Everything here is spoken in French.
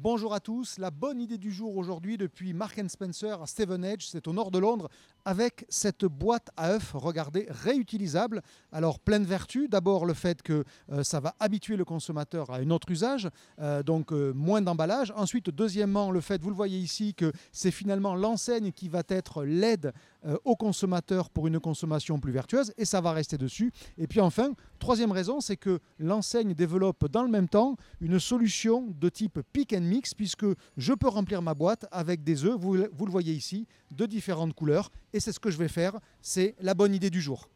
Bonjour à tous. La bonne idée du jour aujourd'hui depuis Mark Spencer à Stevenage, c'est au nord de Londres, avec cette boîte à œufs, regardez, réutilisable. Alors pleine vertu. D'abord le fait que euh, ça va habituer le consommateur à un autre usage, euh, donc euh, moins d'emballage. Ensuite, deuxièmement, le fait, vous le voyez ici, que c'est finalement l'enseigne qui va être l'aide au consommateur pour une consommation plus vertueuse et ça va rester dessus. Et puis enfin, troisième raison, c'est que l'enseigne développe dans le même temps une solution de type pick and mix puisque je peux remplir ma boîte avec des œufs, vous, vous le voyez ici, de différentes couleurs et c'est ce que je vais faire, c'est la bonne idée du jour.